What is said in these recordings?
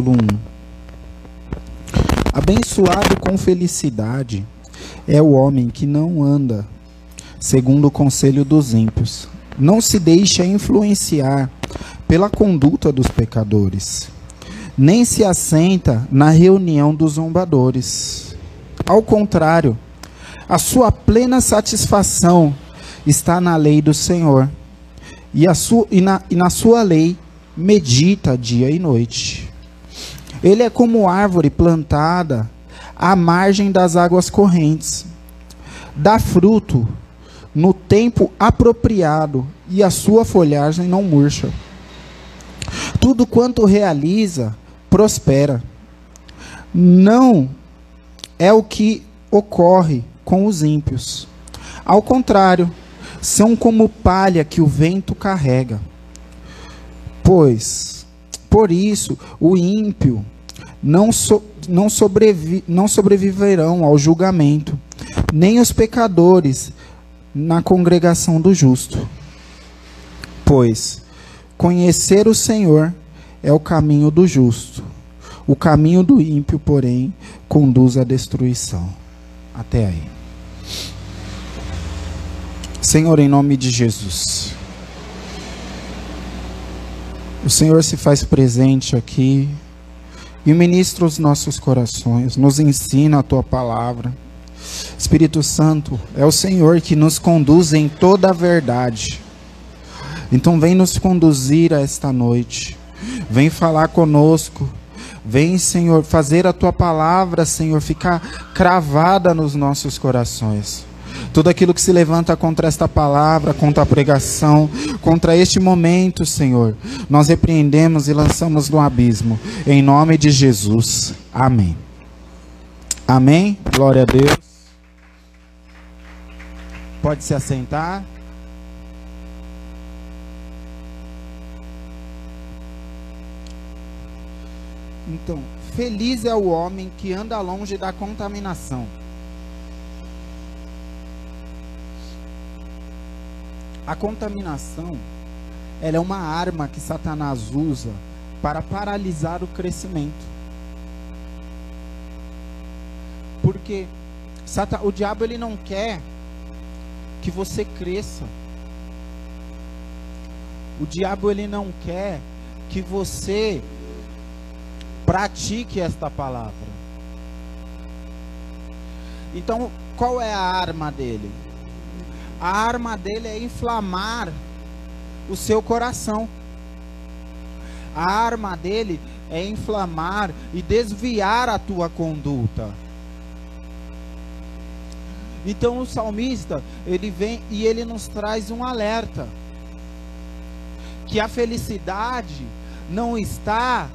versículo 1. Abençoado com felicidade é o homem que não anda segundo o conselho dos ímpios, não se deixa influenciar pela conduta dos pecadores, nem se assenta na reunião dos zombadores. Ao contrário, a sua plena satisfação está na lei do Senhor, e, sua, e, na, e na sua lei medita dia e noite. Ele é como árvore plantada à margem das águas correntes. Dá fruto no tempo apropriado e a sua folhagem não murcha. Tudo quanto realiza prospera. Não é o que ocorre com os ímpios. Ao contrário, são como palha que o vento carrega. Pois, por isso, o ímpio não, so, não, sobrevi, não sobreviverão ao julgamento, nem os pecadores na congregação do justo. Pois conhecer o Senhor é o caminho do justo, o caminho do ímpio, porém, conduz à destruição. Até aí. Senhor, em nome de Jesus. O Senhor se faz presente aqui e ministra os nossos corações, nos ensina a tua palavra. Espírito Santo, é o Senhor que nos conduz em toda a verdade. Então, vem nos conduzir a esta noite. Vem falar conosco. Vem, Senhor, fazer a tua palavra, Senhor, ficar cravada nos nossos corações. Tudo aquilo que se levanta contra esta palavra, contra a pregação, contra este momento, Senhor, nós repreendemos e lançamos no abismo. Em nome de Jesus. Amém. Amém. Glória a Deus. Pode se assentar. Então, feliz é o homem que anda longe da contaminação. A contaminação, ela é uma arma que Satanás usa para paralisar o crescimento. Porque o diabo ele não quer que você cresça. O diabo ele não quer que você pratique esta palavra. Então, qual é a arma dele? A arma dele é inflamar o seu coração. A arma dele é inflamar e desviar a tua conduta. Então o salmista, ele vem e ele nos traz um alerta. Que a felicidade não está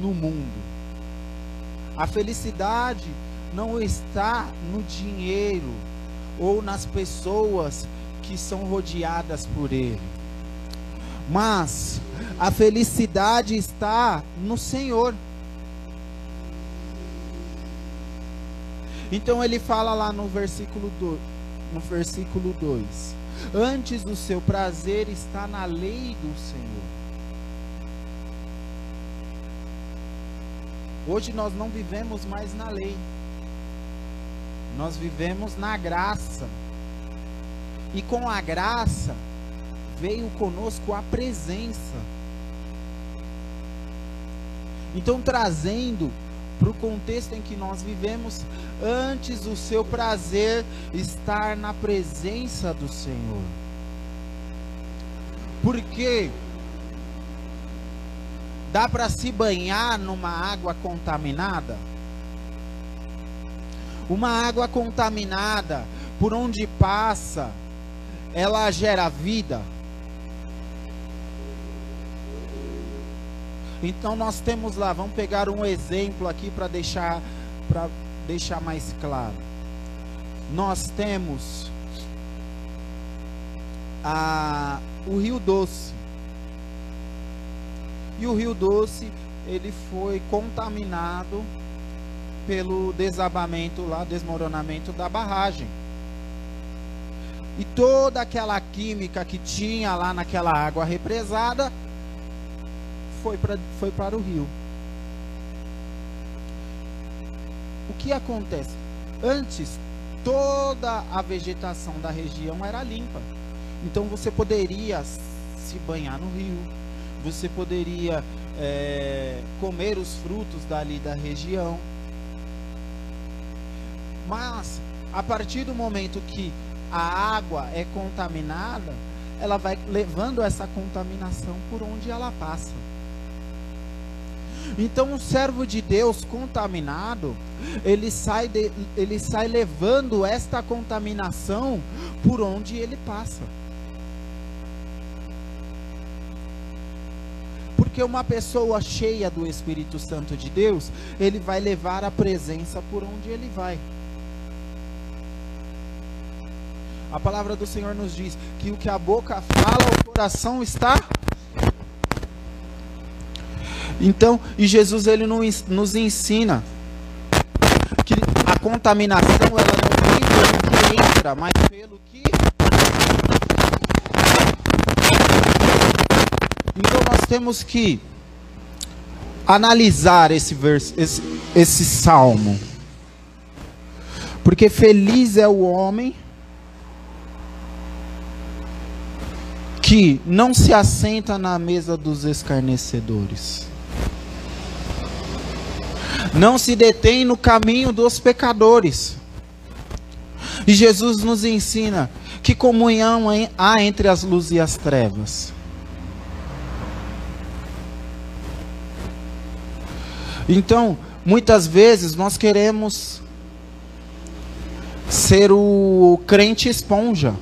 no mundo. A felicidade não está no dinheiro ou nas pessoas que são rodeadas por ele. Mas a felicidade está no Senhor. Então ele fala lá no versículo do, no versículo 2: Antes o seu prazer está na lei do Senhor. Hoje nós não vivemos mais na lei. Nós vivemos na graça. E com a graça veio conosco a presença. Então trazendo para o contexto em que nós vivemos, antes o seu prazer estar na presença do Senhor. Porque dá para se banhar numa água contaminada? Uma água contaminada, por onde passa, ela gera vida. Então nós temos lá, vamos pegar um exemplo aqui para deixar para deixar mais claro. Nós temos a, o Rio Doce. E o Rio Doce, ele foi contaminado pelo desabamento lá, desmoronamento da barragem. E toda aquela química que tinha lá naquela água represada foi para foi para o rio. o que acontece? Antes, toda a vegetação da região era limpa. Então você poderia se banhar no rio, você poderia é, comer os frutos dali da região. Mas a partir do momento que a água é contaminada, ela vai levando essa contaminação por onde ela passa. Então, um servo de Deus contaminado, ele sai, de, ele sai levando esta contaminação por onde ele passa. Porque uma pessoa cheia do Espírito Santo de Deus, ele vai levar a presença por onde ele vai. A palavra do Senhor nos diz que o que a boca fala, o coração está. Então, e Jesus ele nos ensina que a contaminação ela não vem pelo que entra, mas pelo que Então nós temos que analisar esse verso, esse, esse salmo. Porque feliz é o homem que não se assenta na mesa dos escarnecedores. Não se detém no caminho dos pecadores. E Jesus nos ensina que comunhão há entre as luzes e as trevas. Então, muitas vezes nós queremos ser o crente esponja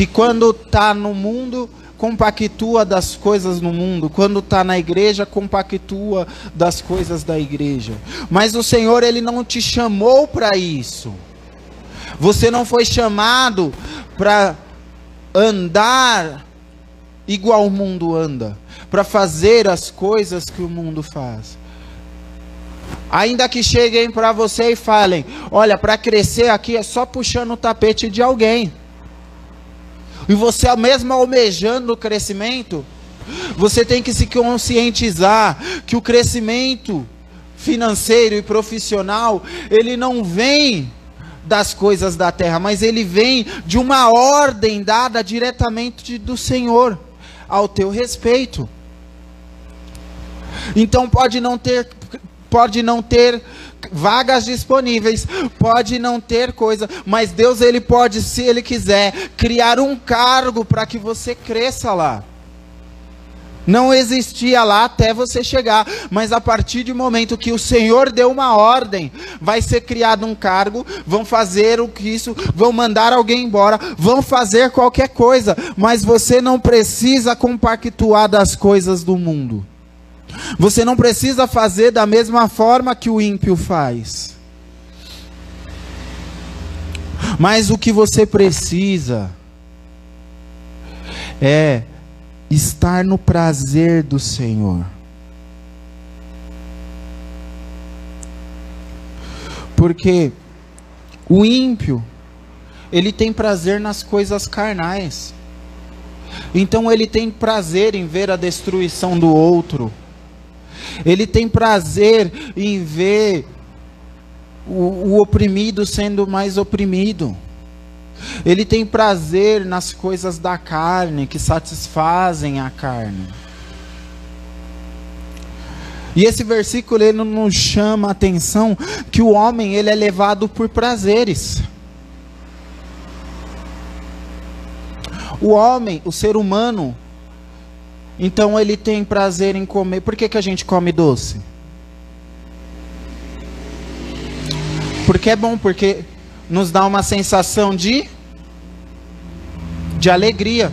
que quando está no mundo compactua das coisas no mundo, quando está na igreja compactua das coisas da igreja. Mas o Senhor ele não te chamou para isso. Você não foi chamado para andar igual o mundo anda, para fazer as coisas que o mundo faz. Ainda que cheguem para você e falem: olha, para crescer aqui é só puxando o tapete de alguém e você mesmo almejando o crescimento, você tem que se conscientizar que o crescimento financeiro e profissional, ele não vem das coisas da terra, mas ele vem de uma ordem dada diretamente do Senhor ao teu respeito. Então pode não ter pode não ter vagas disponíveis, pode não ter coisa, mas Deus ele pode, se ele quiser, criar um cargo para que você cresça lá. Não existia lá até você chegar, mas a partir do momento que o Senhor deu uma ordem, vai ser criado um cargo, vão fazer o que isso, vão mandar alguém embora, vão fazer qualquer coisa, mas você não precisa compactuar das coisas do mundo. Você não precisa fazer da mesma forma que o ímpio faz. Mas o que você precisa é estar no prazer do Senhor. Porque o ímpio, ele tem prazer nas coisas carnais. Então ele tem prazer em ver a destruição do outro. Ele tem prazer em ver o, o oprimido sendo mais oprimido. Ele tem prazer nas coisas da carne que satisfazem a carne. E esse versículo ele nos chama a atenção que o homem ele é levado por prazeres. O homem, o ser humano, então ele tem prazer em comer. Por que, que a gente come doce? Porque é bom, porque nos dá uma sensação de de alegria,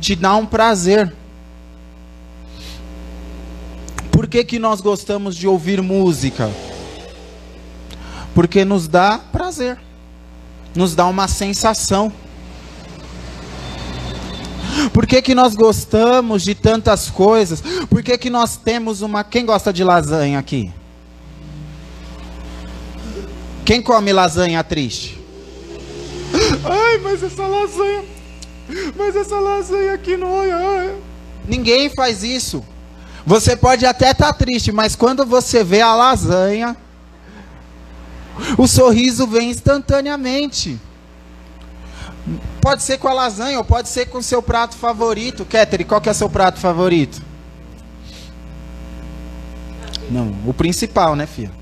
te dá um prazer. Por que, que nós gostamos de ouvir música? Porque nos dá prazer, nos dá uma sensação. Por que, que nós gostamos de tantas coisas? Por que, que nós temos uma. Quem gosta de lasanha aqui? Quem come lasanha triste? Ai, mas essa lasanha. Mas essa lasanha aqui não. Ai. Ninguém faz isso. Você pode até estar tá triste, mas quando você vê a lasanha, O sorriso vem instantaneamente. Pode ser com a lasanha ou pode ser com o seu prato favorito. Kettery, qual que é o seu prato favorito? Não, o principal, né, filha?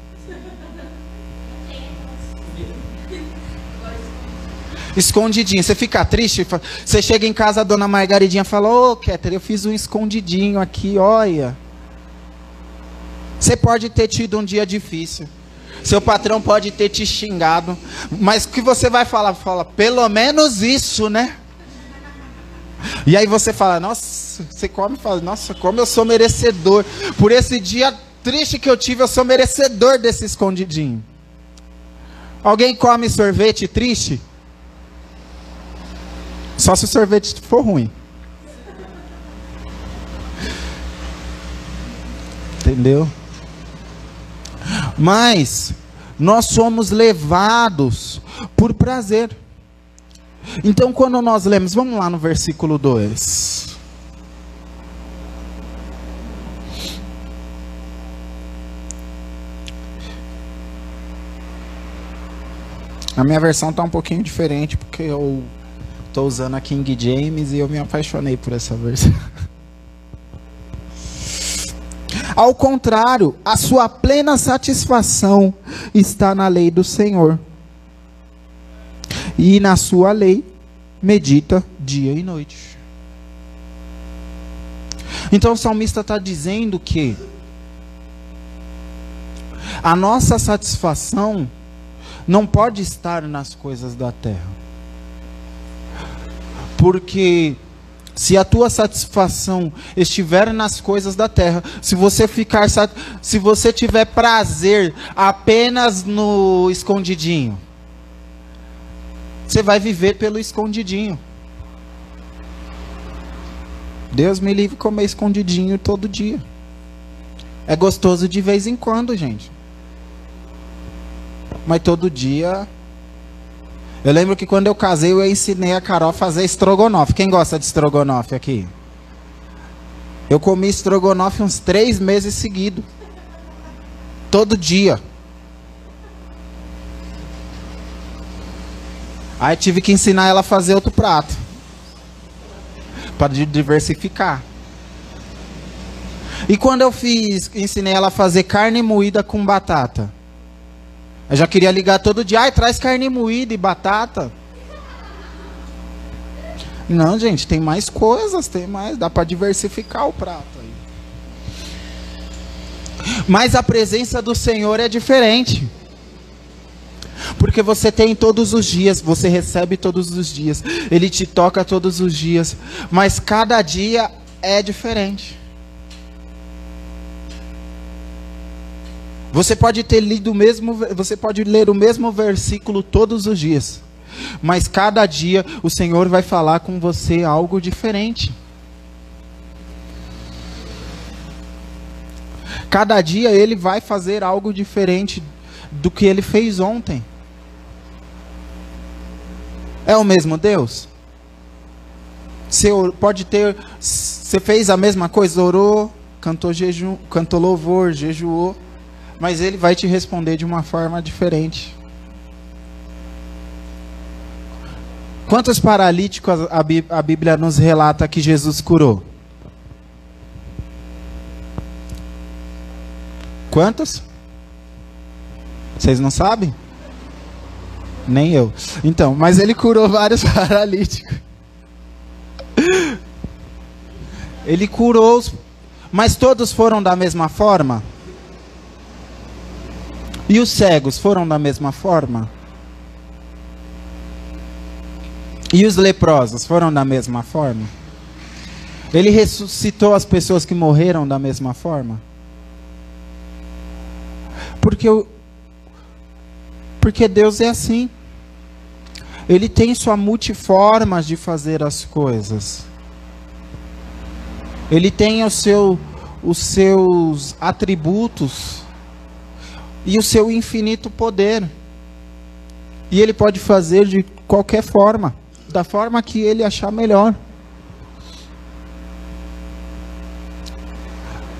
Escondidinho. Você fica triste? Você chega em casa, a dona Margaridinha fala: Ô, oh, Kettery, eu fiz um escondidinho aqui, olha. Você pode ter tido um dia difícil. Seu patrão pode ter te xingado. Mas o que você vai falar? Fala, pelo menos isso, né? E aí você fala, nossa, você come e fala, nossa, como eu sou merecedor. Por esse dia triste que eu tive, eu sou merecedor desse escondidinho. Alguém come sorvete triste? Só se o sorvete for ruim. Entendeu? Mas nós somos levados por prazer. Então, quando nós lemos, vamos lá no versículo 2. A minha versão está um pouquinho diferente, porque eu estou usando a King James e eu me apaixonei por essa versão. Ao contrário, a sua plena satisfação está na lei do Senhor. E na sua lei medita dia e noite. Então o salmista está dizendo que a nossa satisfação não pode estar nas coisas da terra. Porque se a tua satisfação estiver nas coisas da terra, se você ficar se você tiver prazer apenas no escondidinho, você vai viver pelo escondidinho. Deus me livre comer escondidinho todo dia. É gostoso de vez em quando, gente. Mas todo dia eu lembro que quando eu casei, eu ensinei a Carol a fazer estrogonofe. Quem gosta de estrogonofe aqui? Eu comi estrogonofe uns três meses seguidos. Todo dia. Aí tive que ensinar ela a fazer outro prato. Para diversificar. E quando eu fiz, ensinei ela a fazer carne moída com batata. Eu já queria ligar todo dia. Ai, traz carne moída e batata. Não, gente, tem mais coisas, tem mais. Dá para diversificar o prato aí. Mas a presença do Senhor é diferente. Porque você tem todos os dias, você recebe todos os dias, Ele te toca todos os dias, mas cada dia é diferente. Você pode ter lido o mesmo, você pode ler o mesmo versículo todos os dias, mas cada dia o Senhor vai falar com você algo diferente. Cada dia ele vai fazer algo diferente do que ele fez ontem. É o mesmo Deus? Você pode ter, você fez a mesma coisa, orou, cantou jejum, cantou louvor, jejuou, mas ele vai te responder de uma forma diferente. Quantos paralíticos a Bíblia nos relata que Jesus curou? Quantos? Vocês não sabem? Nem eu. Então, mas ele curou vários paralíticos. Ele curou, mas todos foram da mesma forma? E os cegos foram da mesma forma? E os leprosos foram da mesma forma? Ele ressuscitou as pessoas que morreram da mesma forma? Porque, eu, porque Deus é assim. Ele tem sua multiformas de fazer as coisas. Ele tem o seu, os seus atributos e o seu infinito poder. E ele pode fazer de qualquer forma, da forma que ele achar melhor.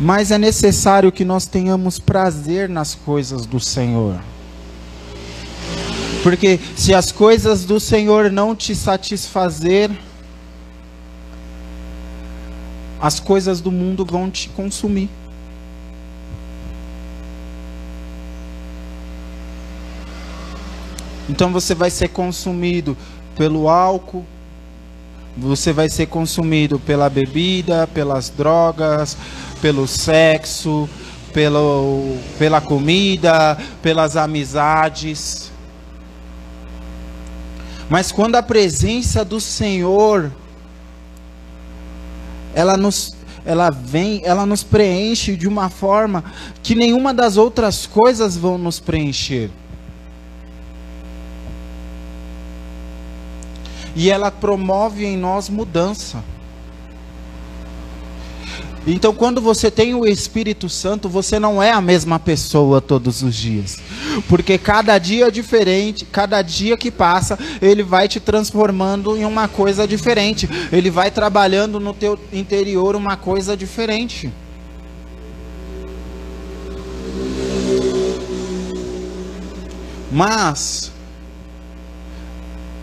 Mas é necessário que nós tenhamos prazer nas coisas do Senhor. Porque se as coisas do Senhor não te satisfazer, as coisas do mundo vão te consumir. Então você vai ser consumido pelo álcool, você vai ser consumido pela bebida, pelas drogas, pelo sexo, pelo, pela comida, pelas amizades. Mas quando a presença do Senhor ela nos ela vem, ela nos preenche de uma forma que nenhuma das outras coisas vão nos preencher. E ela promove em nós mudança. Então, quando você tem o Espírito Santo, você não é a mesma pessoa todos os dias. Porque cada dia é diferente, cada dia que passa, ele vai te transformando em uma coisa diferente. Ele vai trabalhando no teu interior uma coisa diferente. Mas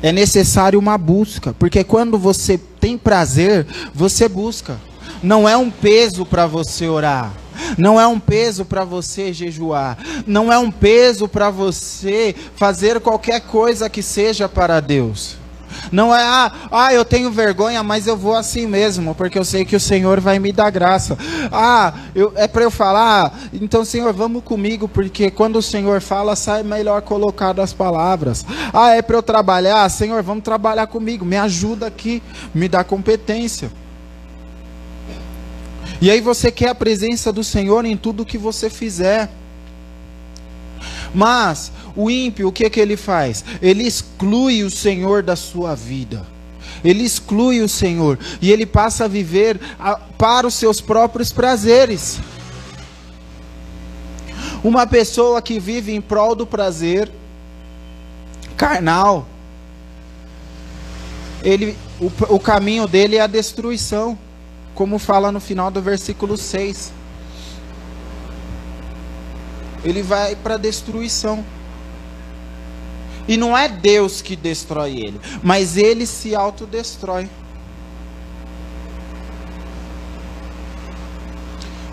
é necessário uma busca, porque quando você tem prazer, você busca. Não é um peso para você orar. Não é um peso para você jejuar. Não é um peso para você fazer qualquer coisa que seja para Deus. Não é, ah, ah, eu tenho vergonha, mas eu vou assim mesmo, porque eu sei que o Senhor vai me dar graça. Ah, eu, é para eu falar, então, Senhor, vamos comigo, porque quando o Senhor fala, sai melhor colocado as palavras. Ah, é para eu trabalhar, Senhor, vamos trabalhar comigo, me ajuda aqui, me dá competência. E aí você quer a presença do Senhor em tudo que você fizer. Mas o ímpio, o que que ele faz? Ele exclui o Senhor da sua vida. Ele exclui o Senhor e ele passa a viver a, para os seus próprios prazeres. Uma pessoa que vive em prol do prazer carnal, ele, o, o caminho dele é a destruição como fala no final do versículo 6. Ele vai para destruição. E não é Deus que destrói ele, mas ele se autodestrói.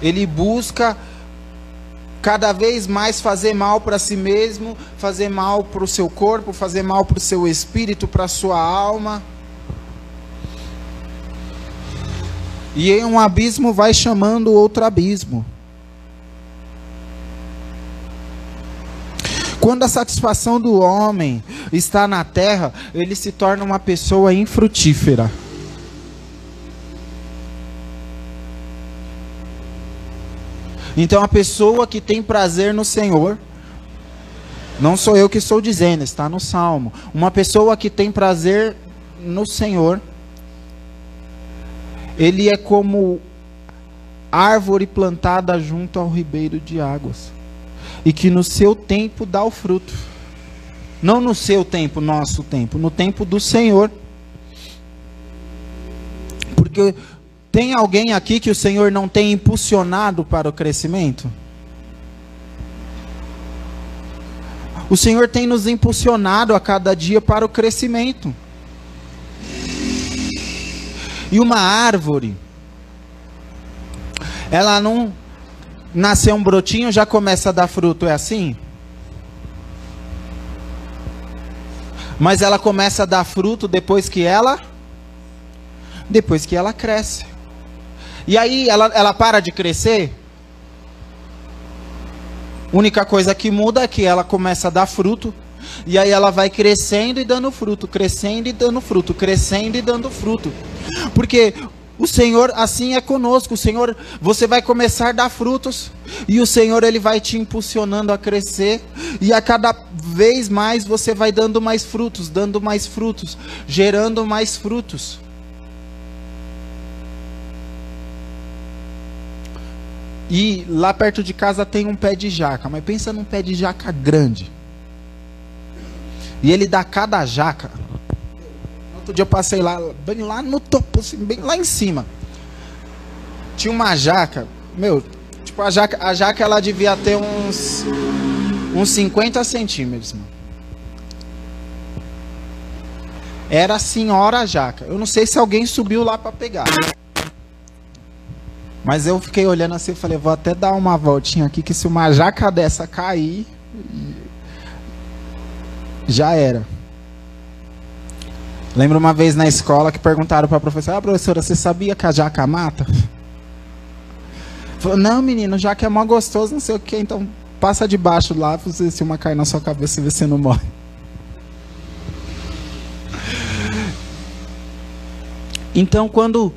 Ele busca cada vez mais fazer mal para si mesmo, fazer mal para o seu corpo, fazer mal para o seu espírito, para a sua alma. E em um abismo vai chamando outro abismo. Quando a satisfação do homem está na terra, ele se torna uma pessoa infrutífera. Então a pessoa que tem prazer no Senhor, não sou eu que estou dizendo, está no Salmo. Uma pessoa que tem prazer no Senhor, ele é como árvore plantada junto ao ribeiro de águas, e que no seu tempo dá o fruto. Não no seu tempo, nosso tempo, no tempo do Senhor. Porque tem alguém aqui que o Senhor não tem impulsionado para o crescimento? O Senhor tem nos impulsionado a cada dia para o crescimento. E uma árvore, ela não nasceu um brotinho já começa a dar fruto, é assim? Mas ela começa a dar fruto depois que ela depois que ela cresce. E aí ela, ela para de crescer? única coisa que muda é que ela começa a dar fruto e aí ela vai crescendo e dando fruto, crescendo e dando fruto, crescendo e dando fruto. Porque o Senhor assim é conosco. O Senhor, você vai começar a dar frutos e o Senhor ele vai te impulsionando a crescer e a cada vez mais você vai dando mais frutos, dando mais frutos, gerando mais frutos. E lá perto de casa tem um pé de jaca, mas pensa num pé de jaca grande. E ele dá cada jaca. Outro dia eu passei lá, bem lá no topo, assim, bem lá em cima. Tinha uma jaca, meu, tipo, a jaca, a jaca ela devia ter uns, uns 50 centímetros, mano. era a senhora jaca. Eu não sei se alguém subiu lá para pegar. Mas eu fiquei olhando assim e falei, vou até dar uma voltinha aqui, que se uma jaca dessa cair, já era. Lembro uma vez na escola que perguntaram para a professora, ah, professora, você sabia que a jaca mata? Falou, não, menino, jaca é mó gostoso, não sei o que, então passa debaixo lá, se uma cair na sua cabeça, você não morre. Então, quando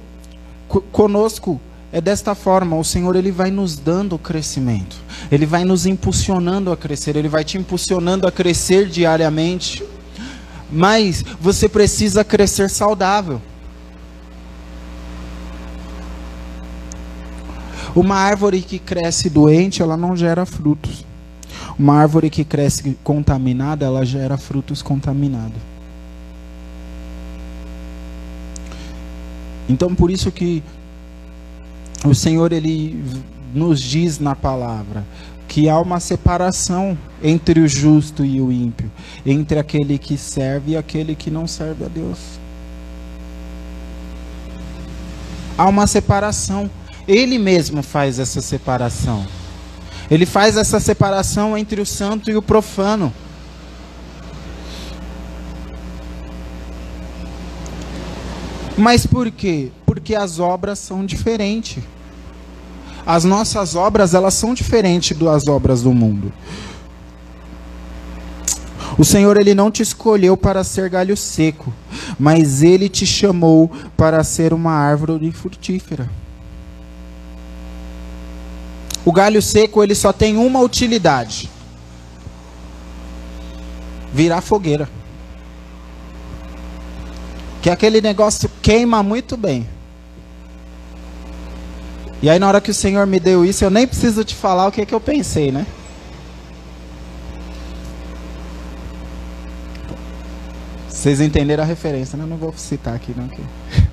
conosco é desta forma, o Senhor ele vai nos dando crescimento. Ele vai nos impulsionando a crescer, ele vai te impulsionando a crescer diariamente. Mas você precisa crescer saudável. Uma árvore que cresce doente, ela não gera frutos. Uma árvore que cresce contaminada, ela gera frutos contaminados. Então, por isso que o Senhor ele nos diz na palavra que há uma separação entre o justo e o ímpio, entre aquele que serve e aquele que não serve a Deus. Há uma separação. Ele mesmo faz essa separação. Ele faz essa separação entre o santo e o profano. Mas por quê? Porque as obras são diferentes. As nossas obras, elas são diferentes das obras do mundo. O Senhor ele não te escolheu para ser galho seco, mas ele te chamou para ser uma árvore frutífera. O galho seco ele só tem uma utilidade: virar fogueira. Que aquele negócio queima muito bem. E aí na hora que o Senhor me deu isso, eu nem preciso te falar o que, é que eu pensei, né? Vocês entenderam a referência, né? Eu não vou citar aqui não.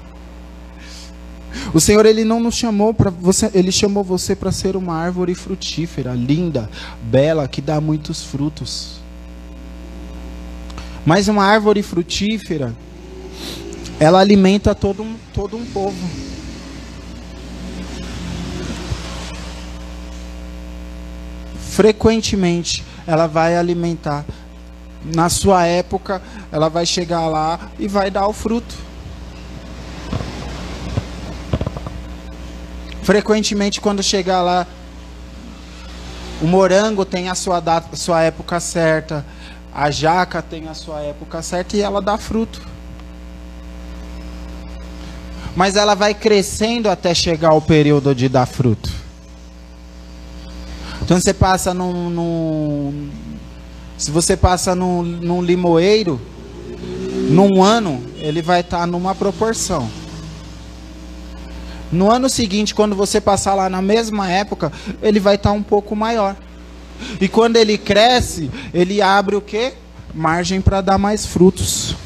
O Senhor ele não nos chamou para você, ele chamou você para ser uma árvore frutífera, linda, bela, que dá muitos frutos. Mas uma árvore frutífera ela alimenta todo um, todo um povo. Frequentemente, ela vai alimentar. Na sua época, ela vai chegar lá e vai dar o fruto. Frequentemente, quando chegar lá, o morango tem a sua, data, sua época certa, a jaca tem a sua época certa e ela dá fruto mas ela vai crescendo até chegar ao período de dar fruto. Então você passa num, num se você passa num, num limoeiro, num ano ele vai estar tá numa proporção. No ano seguinte, quando você passar lá na mesma época, ele vai estar tá um pouco maior. E quando ele cresce, ele abre o que? Margem para dar mais frutos.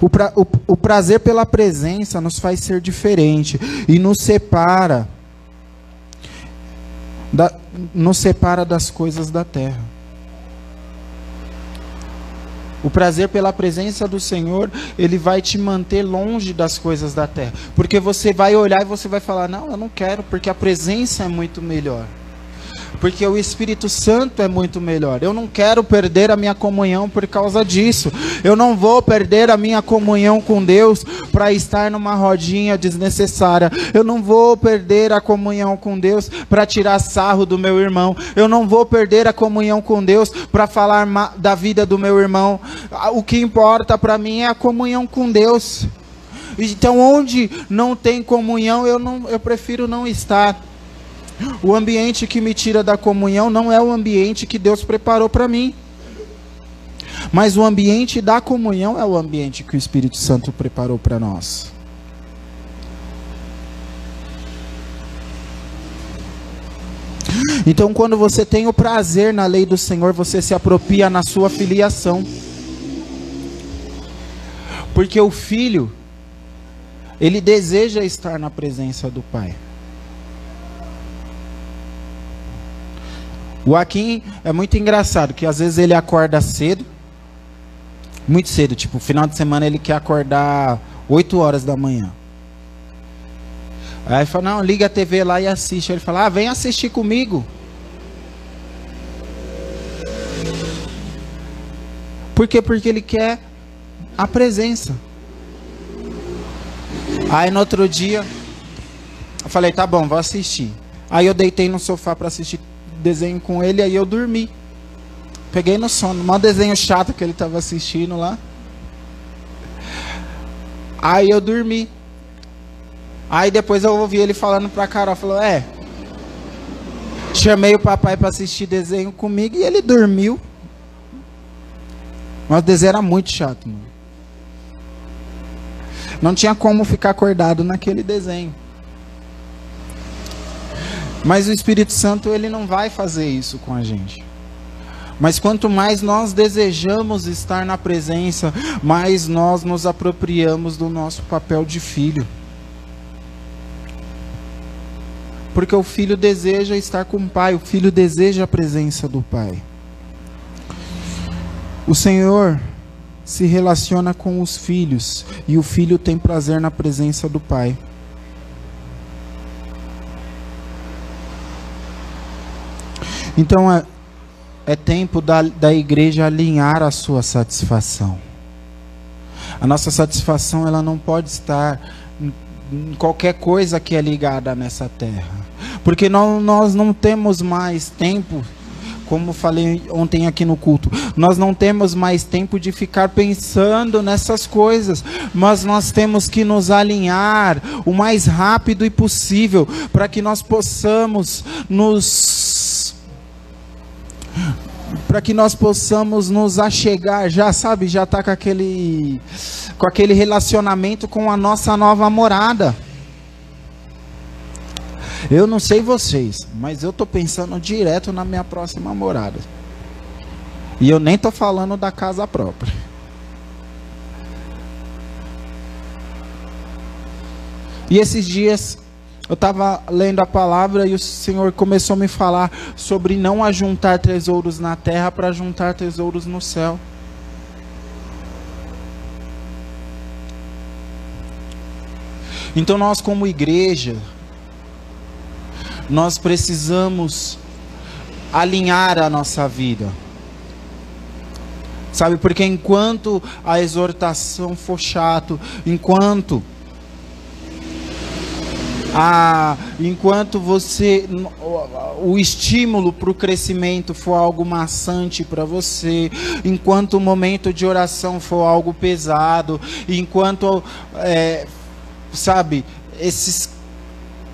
O, pra, o, o prazer pela presença nos faz ser diferente e nos separa, da, nos separa das coisas da terra. O prazer pela presença do Senhor, ele vai te manter longe das coisas da terra. Porque você vai olhar e você vai falar: Não, eu não quero, porque a presença é muito melhor porque o Espírito Santo é muito melhor. Eu não quero perder a minha comunhão por causa disso. Eu não vou perder a minha comunhão com Deus para estar numa rodinha desnecessária. Eu não vou perder a comunhão com Deus para tirar sarro do meu irmão. Eu não vou perder a comunhão com Deus para falar da vida do meu irmão. O que importa para mim é a comunhão com Deus. Então, onde não tem comunhão, eu, não, eu prefiro não estar. O ambiente que me tira da comunhão não é o ambiente que Deus preparou para mim. Mas o ambiente da comunhão é o ambiente que o Espírito Santo preparou para nós. Então, quando você tem o prazer na lei do Senhor, você se apropria na sua filiação. Porque o filho, ele deseja estar na presença do Pai. O Akin é muito engraçado, que às vezes ele acorda cedo, Muito cedo, tipo, final de semana ele quer acordar 8 horas da manhã. Aí fala, não, liga a TV lá e assiste. Aí ele fala, ah, vem assistir comigo. Por quê? Porque ele quer a presença. Aí no outro dia, eu falei, tá bom, vou assistir. Aí eu deitei no sofá para assistir desenho com ele, aí eu dormi. Peguei no sono, um desenho chato que ele estava assistindo lá. Aí eu dormi. Aí depois eu ouvi ele falando pra Carol, falou, é. Chamei o papai para assistir desenho comigo e ele dormiu. Mas o desenho era muito chato, mano. Não tinha como ficar acordado naquele desenho. Mas o Espírito Santo, ele não vai fazer isso com a gente. Mas quanto mais nós desejamos estar na presença, mais nós nos apropriamos do nosso papel de filho. Porque o filho deseja estar com o pai, o filho deseja a presença do pai. O Senhor se relaciona com os filhos e o filho tem prazer na presença do pai. Então é, é tempo da, da igreja alinhar a sua satisfação. A nossa satisfação ela não pode estar em, em qualquer coisa que é ligada nessa terra. Porque nós, nós não temos mais tempo como falei ontem aqui no culto, nós não temos mais tempo de ficar pensando nessas coisas, mas nós temos que nos alinhar o mais rápido e possível para que nós possamos nos para que nós possamos nos achegar, já sabe, já tá com aquele com aquele relacionamento com a nossa nova morada. Eu não sei vocês, mas eu tô pensando direto na minha próxima morada. E eu nem tô falando da casa própria. E esses dias eu estava lendo a palavra e o Senhor começou a me falar sobre não ajuntar tesouros na terra para juntar tesouros no céu. Então nós como igreja, nós precisamos alinhar a nossa vida. Sabe, porque enquanto a exortação for chato, enquanto a, enquanto você o estímulo para o crescimento for algo maçante para você, enquanto o momento de oração for algo pesado, enquanto é, sabe esses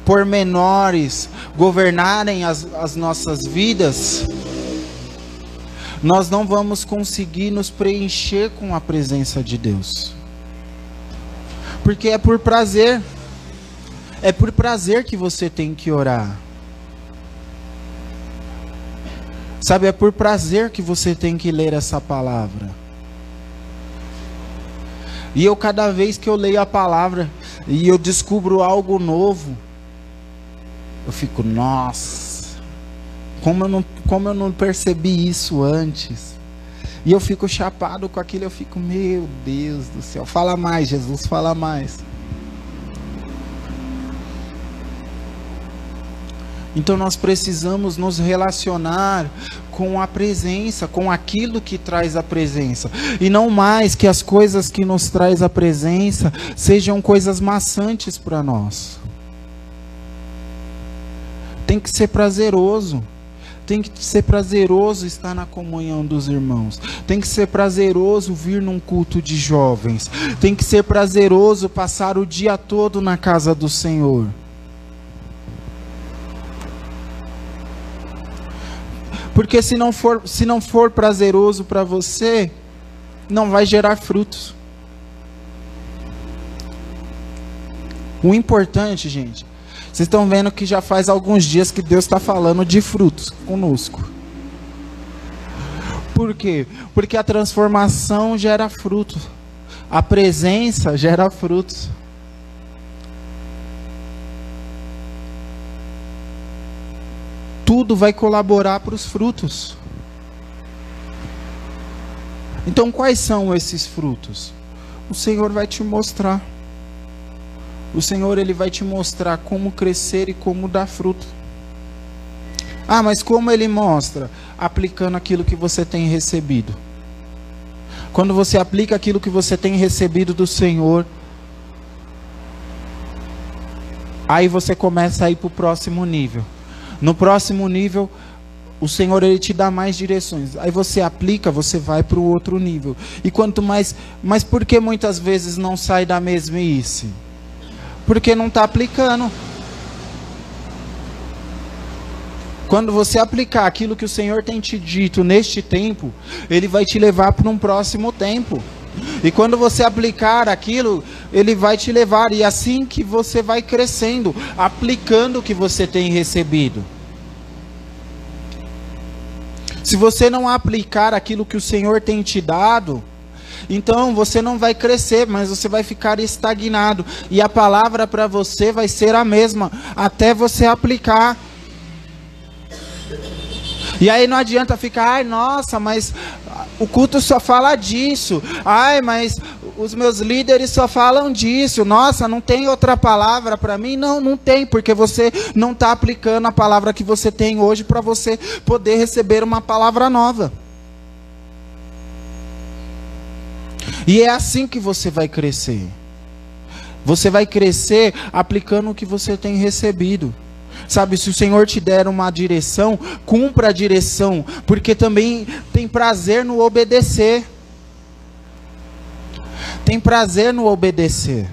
pormenores governarem as, as nossas vidas, nós não vamos conseguir nos preencher com a presença de Deus. Porque é por prazer. É por prazer que você tem que orar. Sabe, é por prazer que você tem que ler essa palavra. E eu, cada vez que eu leio a palavra e eu descubro algo novo, eu fico, nossa, como eu não, como eu não percebi isso antes. E eu fico chapado com aquilo, eu fico, meu Deus do céu, fala mais, Jesus, fala mais. Então nós precisamos nos relacionar com a presença, com aquilo que traz a presença, e não mais que as coisas que nos traz a presença sejam coisas maçantes para nós. Tem que ser prazeroso. Tem que ser prazeroso estar na comunhão dos irmãos. Tem que ser prazeroso vir num culto de jovens. Tem que ser prazeroso passar o dia todo na casa do Senhor. Porque se não for, se não for prazeroso para você, não vai gerar frutos. O importante, gente, vocês estão vendo que já faz alguns dias que Deus está falando de frutos conosco. Por quê? Porque a transformação gera fruto. A presença gera frutos. Tudo vai colaborar para os frutos. Então, quais são esses frutos? O Senhor vai te mostrar. O Senhor ele vai te mostrar como crescer e como dar fruto. Ah, mas como ele mostra? Aplicando aquilo que você tem recebido. Quando você aplica aquilo que você tem recebido do Senhor, aí você começa a ir para o próximo nível. No próximo nível, o Senhor ele te dá mais direções. Aí você aplica, você vai para o outro nível. E quanto mais, mas por que muitas vezes não sai da mesmice? Porque não está aplicando. Quando você aplicar aquilo que o Senhor tem te dito neste tempo, Ele vai te levar para um próximo tempo. E quando você aplicar aquilo, Ele vai te levar. E assim que você vai crescendo, aplicando o que você tem recebido. Se você não aplicar aquilo que o Senhor tem te dado, então você não vai crescer, mas você vai ficar estagnado. E a palavra para você vai ser a mesma, até você aplicar. E aí não adianta ficar, ai, nossa, mas o culto só fala disso. Ai, mas os meus líderes só falam disso. Nossa, não tem outra palavra para mim? Não, não tem, porque você não está aplicando a palavra que você tem hoje para você poder receber uma palavra nova. E é assim que você vai crescer. Você vai crescer aplicando o que você tem recebido. Sabe, se o Senhor te der uma direção, cumpra a direção, porque também tem prazer no obedecer. Tem prazer no obedecer.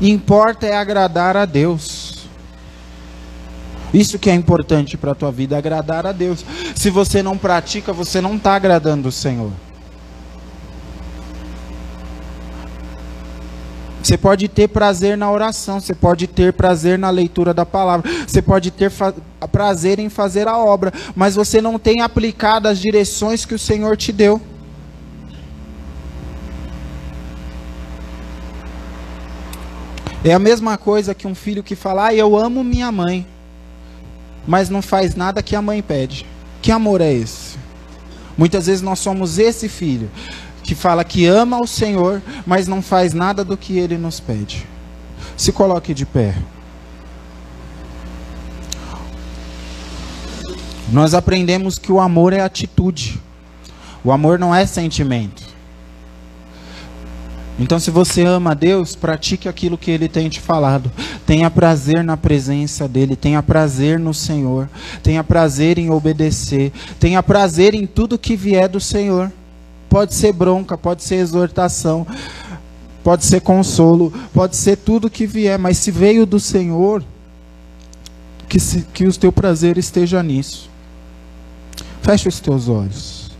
Importa é agradar a Deus. Isso que é importante para a tua vida, agradar a Deus. Se você não pratica, você não está agradando o Senhor. Você pode ter prazer na oração, você pode ter prazer na leitura da palavra, você pode ter prazer em fazer a obra, mas você não tem aplicado as direções que o Senhor te deu. É a mesma coisa que um filho que fala: ah, Eu amo minha mãe, mas não faz nada que a mãe pede. Que amor é esse? Muitas vezes nós somos esse filho que fala que ama o Senhor, mas não faz nada do que ele nos pede. Se coloque de pé. Nós aprendemos que o amor é atitude. O amor não é sentimento. Então, se você ama a Deus, pratique aquilo que Ele tem te falado. Tenha prazer na presença dEle, tenha prazer no Senhor, tenha prazer em obedecer, tenha prazer em tudo que vier do Senhor. Pode ser bronca, pode ser exortação, pode ser consolo, pode ser tudo que vier, mas se veio do Senhor, que, se, que o teu prazer esteja nisso. Feche os teus olhos.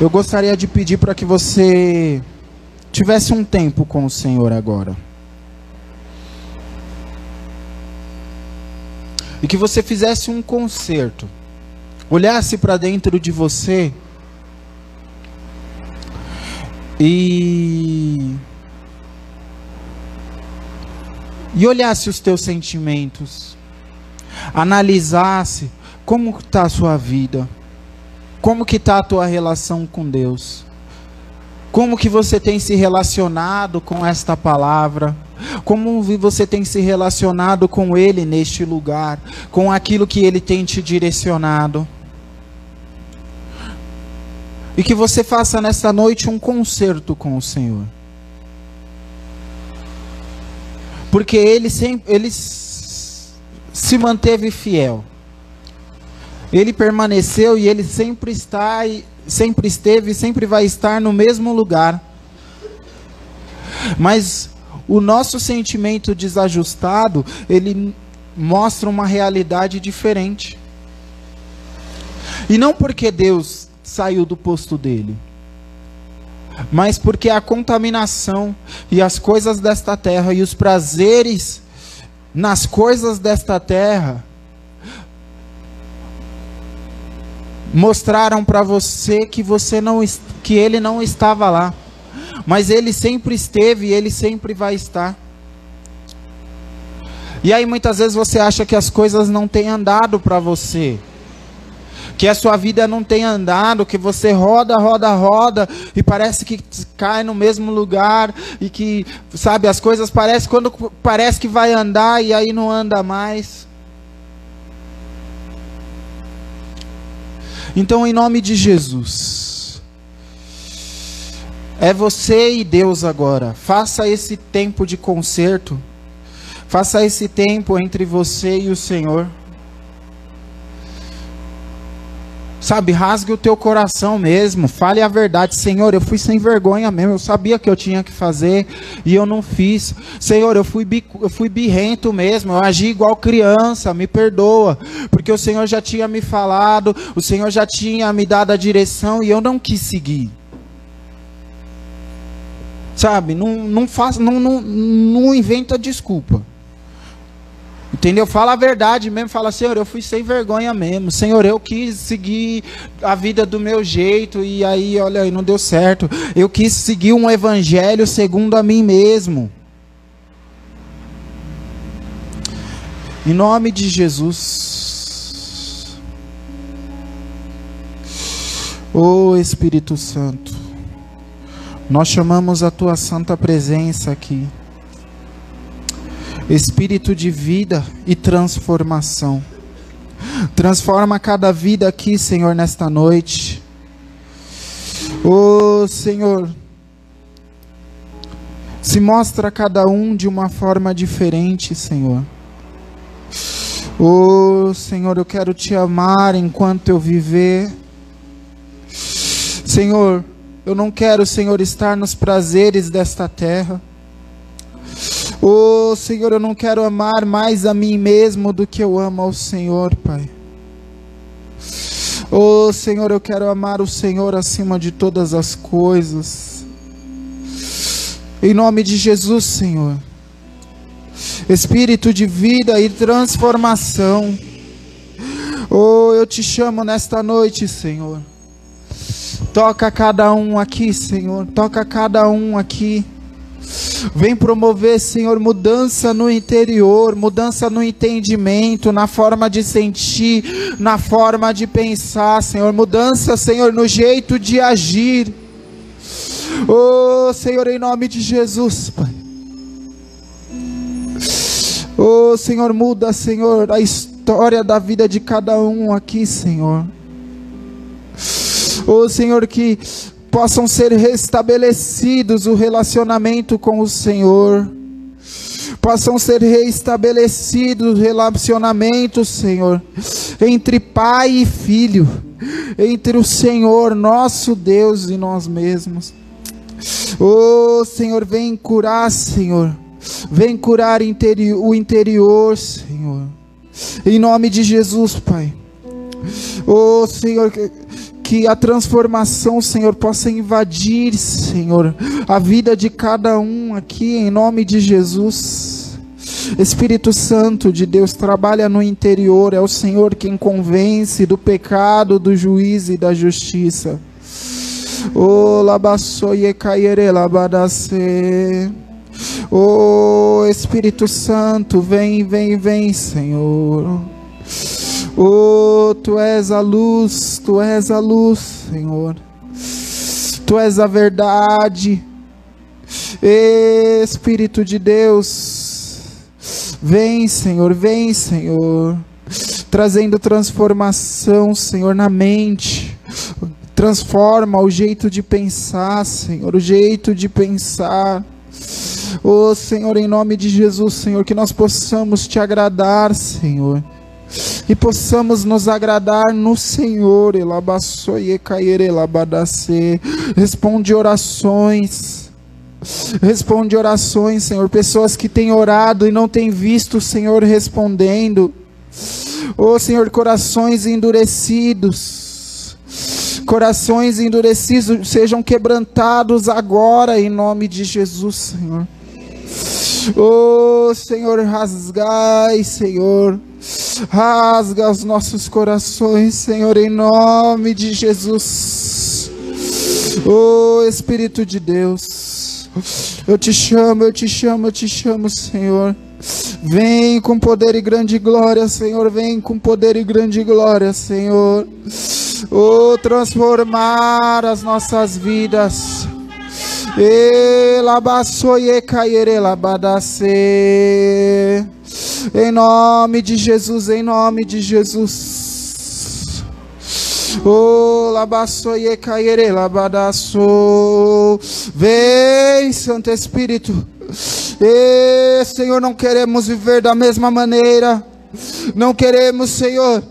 Eu gostaria de pedir para que você tivesse um tempo com o Senhor agora. E que você fizesse um concerto, olhasse para dentro de você e e olhasse os teus sentimentos, analisasse como está a sua vida, como que está a tua relação com Deus, como que você tem se relacionado com esta palavra como você tem se relacionado com Ele neste lugar, com aquilo que Ele tem te direcionado. E que você faça nesta noite um concerto com o Senhor. Porque Ele sempre, Ele se manteve fiel. Ele permaneceu e Ele sempre está, sempre esteve e sempre vai estar no mesmo lugar. Mas o nosso sentimento desajustado, ele mostra uma realidade diferente. E não porque Deus saiu do posto dele, mas porque a contaminação e as coisas desta terra e os prazeres nas coisas desta terra mostraram para você que você não que ele não estava lá mas ele sempre esteve e ele sempre vai estar. E aí muitas vezes você acha que as coisas não têm andado para você. Que a sua vida não tem andado, que você roda, roda, roda e parece que cai no mesmo lugar e que, sabe, as coisas parecem quando parece que vai andar e aí não anda mais. Então, em nome de Jesus, é você e Deus agora. Faça esse tempo de conserto. Faça esse tempo entre você e o Senhor. Sabe, rasgue o teu coração mesmo. Fale a verdade. Senhor, eu fui sem vergonha mesmo. Eu sabia que eu tinha que fazer e eu não fiz. Senhor, eu fui, eu fui birrento mesmo. Eu agi igual criança. Me perdoa. Porque o Senhor já tinha me falado. O Senhor já tinha me dado a direção e eu não quis seguir. Sabe, não, não, faz, não, não, não inventa desculpa. Entendeu? Fala a verdade mesmo. Fala, Senhor, eu fui sem vergonha mesmo. Senhor, eu quis seguir a vida do meu jeito e aí, olha não deu certo. Eu quis seguir um evangelho segundo a mim mesmo. Em nome de Jesus. Ô oh, Espírito Santo, nós chamamos a tua santa presença aqui. Espírito de vida e transformação. Transforma cada vida aqui, Senhor, nesta noite. Oh, Senhor, se mostra a cada um de uma forma diferente, Senhor. Oh, Senhor, eu quero te amar enquanto eu viver. Senhor, eu não quero, Senhor, estar nos prazeres desta terra. Oh, Senhor, eu não quero amar mais a mim mesmo do que eu amo ao Senhor, Pai. Oh, Senhor, eu quero amar o Senhor acima de todas as coisas. Em nome de Jesus, Senhor. Espírito de vida e transformação. Oh, eu te chamo nesta noite, Senhor. Toca cada um aqui, Senhor. Toca cada um aqui. Vem promover, Senhor, mudança no interior, mudança no entendimento, na forma de sentir, na forma de pensar, Senhor. Mudança, Senhor, no jeito de agir. Oh, Senhor, em nome de Jesus, Pai. Oh, Senhor, muda, Senhor, a história da vida de cada um aqui, Senhor. Oh, Senhor, que possam ser restabelecidos o relacionamento com o Senhor. Possam ser restabelecidos relacionamentos, Senhor, entre pai e filho, entre o Senhor, nosso Deus e nós mesmos. Oh, Senhor, vem curar, Senhor. Vem curar o interior, Senhor. Em nome de Jesus, Pai. Oh, Senhor, que a transformação, Senhor, possa invadir, Senhor, a vida de cada um aqui, em nome de Jesus. Espírito Santo de Deus trabalha no interior, é o Senhor quem convence do pecado, do juízo e da justiça. O labassoye caire labadase. O Espírito Santo, vem, vem, vem, Senhor. Oh, tu és a luz, tu és a luz, Senhor. Tu és a verdade. Espírito de Deus, vem, Senhor, vem, Senhor, trazendo transformação, Senhor, na mente. Transforma o jeito de pensar, Senhor, o jeito de pensar. Oh, Senhor, em nome de Jesus, Senhor, que nós possamos te agradar, Senhor e possamos nos agradar no Senhor. Responde orações. Responde orações, Senhor. Pessoas que têm orado e não têm visto o Senhor respondendo. Oh, Senhor, corações endurecidos. Corações endurecidos sejam quebrantados agora em nome de Jesus, Senhor. Oh, Senhor, rasgai, Senhor Rasga os nossos corações, Senhor, em nome de Jesus. Oh Espírito de Deus, eu te chamo, eu te chamo, eu te chamo, Senhor. Vem com poder e grande glória, Senhor. Vem com poder e grande glória, Senhor. Oh, transformar as nossas vidas. Em nome de Jesus, em nome de Jesus. Oh. Vem, Santo Espírito. E, Senhor, não queremos viver da mesma maneira. Não queremos, Senhor,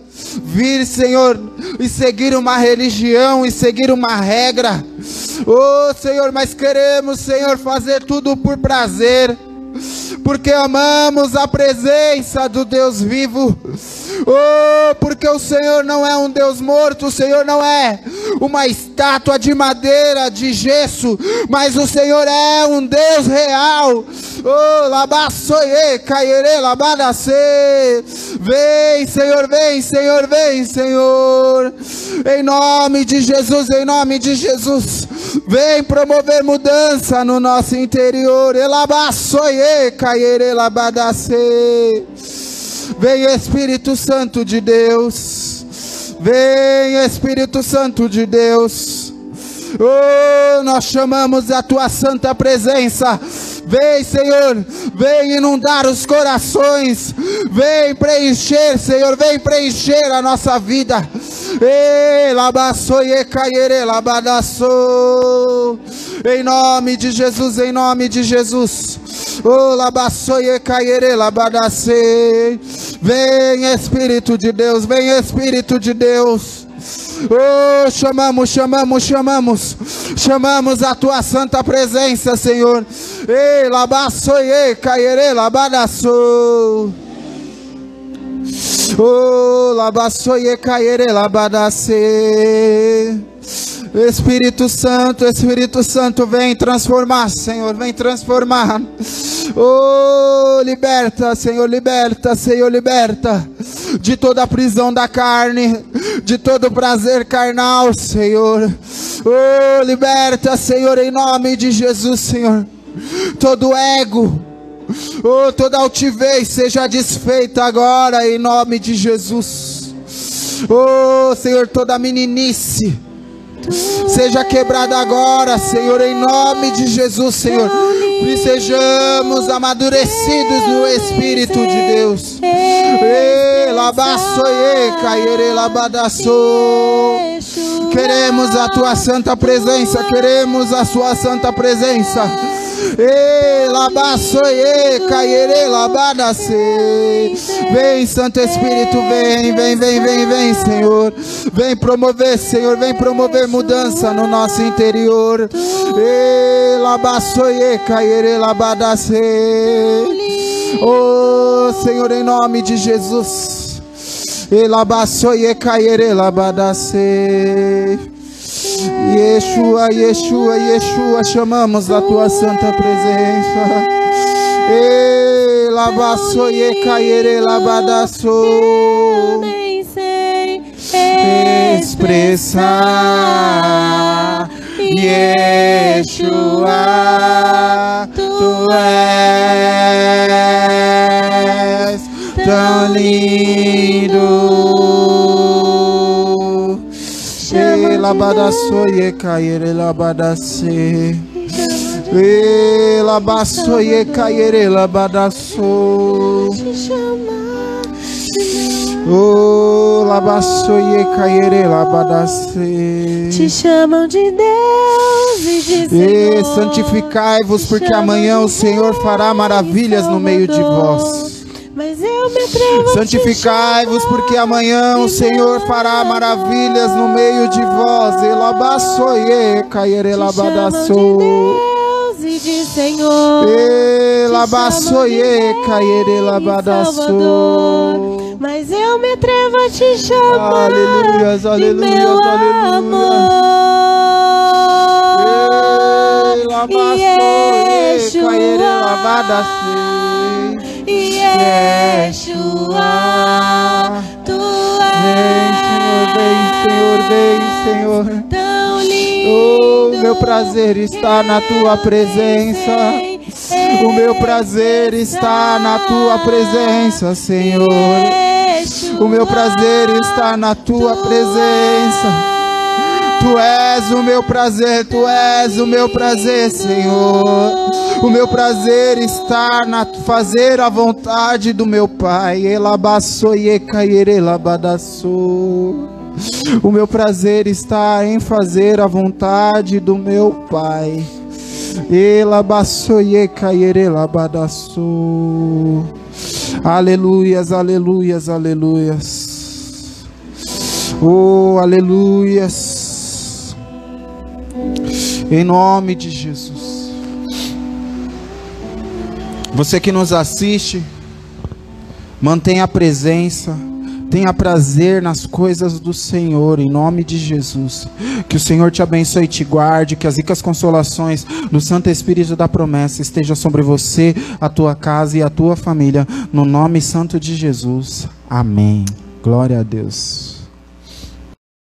vir, Senhor, e seguir uma religião e seguir uma regra. Oh, Senhor, mas queremos, Senhor, fazer tudo por prazer porque amamos a presença do Deus vivo. Oh, porque o Senhor não é um Deus morto, o Senhor não é uma estátua de madeira, de gesso, mas o Senhor é um Deus real. Oh, labassoye, caire, labadacê. Vem, Senhor, vem, Senhor, vem, Senhor. Em nome de Jesus, em nome de Jesus. Vem promover mudança no nosso interior. Elabassoye, Vem Espírito Santo de Deus. Vem Espírito Santo de Deus. Oh, nós chamamos a tua santa presença. Vem, Senhor, vem inundar os corações. Vem preencher, Senhor, vem preencher a nossa vida. Em nome de Jesus, em nome de Jesus. Oh, labassoye caire labadacei. Vem Espírito de Deus, vem Espírito de Deus. Oh, chamamos, chamamos, chamamos, chamamos a tua santa presença, Senhor. Ei, labassoye caire labadaçou. Oh, labassoye caire labadacei. Espírito Santo, Espírito Santo, vem transformar, Senhor, vem transformar. Oh, liberta, Senhor, liberta, Senhor, liberta de toda a prisão da carne, de todo prazer carnal, Senhor. Oh, liberta, Senhor, em nome de Jesus, Senhor. Todo ego, oh, toda altivez seja desfeita agora em nome de Jesus. Oh, Senhor, toda meninice seja quebrada agora, Senhor, em nome de Jesus, Senhor. E sejamos amadurecidos no Espírito de Deus. Queremos a tua santa presença, queremos a sua santa presença. Vem, Santo Espírito, vem, vem, vem, vem, vem, Senhor. Vem promover, Senhor, vem promover mudança no nosso interior. Oh, Senhor, em nome de Jesus. Elabaçoie caire labadacei. Yeshua, Yeshua, Yeshua, chamamos a tua santa presença. E lavaçoie caire labadaço. Expressar Yeshua, tu és tão lindo labadaço ye caire labadace. E labaço ye caire labadaço. Oh, labaço ye caire labadace. Te chamam de Deus e de Senhor. E santificai-vos, porque amanhã o Senhor fará maravilhas no meio de vós. Mas eu me atrevo Santificai-vos, porque amanhã o Senhor fará maravilhas no meio de vós. Elabaçoie, caire labadaço. e de Senhor. Elabaçoie. Mas eu me atrevo a te chamar. Aleluias, aleluias, aleluias. Elabaçoie, caire Senhor, oh, meu prazer está na tua presença. O meu prazer está na tua presença, Senhor. O meu prazer está na tua presença. Tu és o meu prazer, tu és o meu prazer, Senhor. O meu prazer está na fazer a vontade do meu Pai. O meu prazer está em fazer a vontade do meu Pai. Aleluias, aleluias, aleluias. Oh, aleluias. Em nome de Jesus. Você que nos assiste, mantenha a presença, tenha prazer nas coisas do Senhor, em nome de Jesus. Que o Senhor te abençoe e te guarde, que as ricas consolações do Santo Espírito da promessa estejam sobre você, a tua casa e a tua família, no nome santo de Jesus. Amém. Glória a Deus.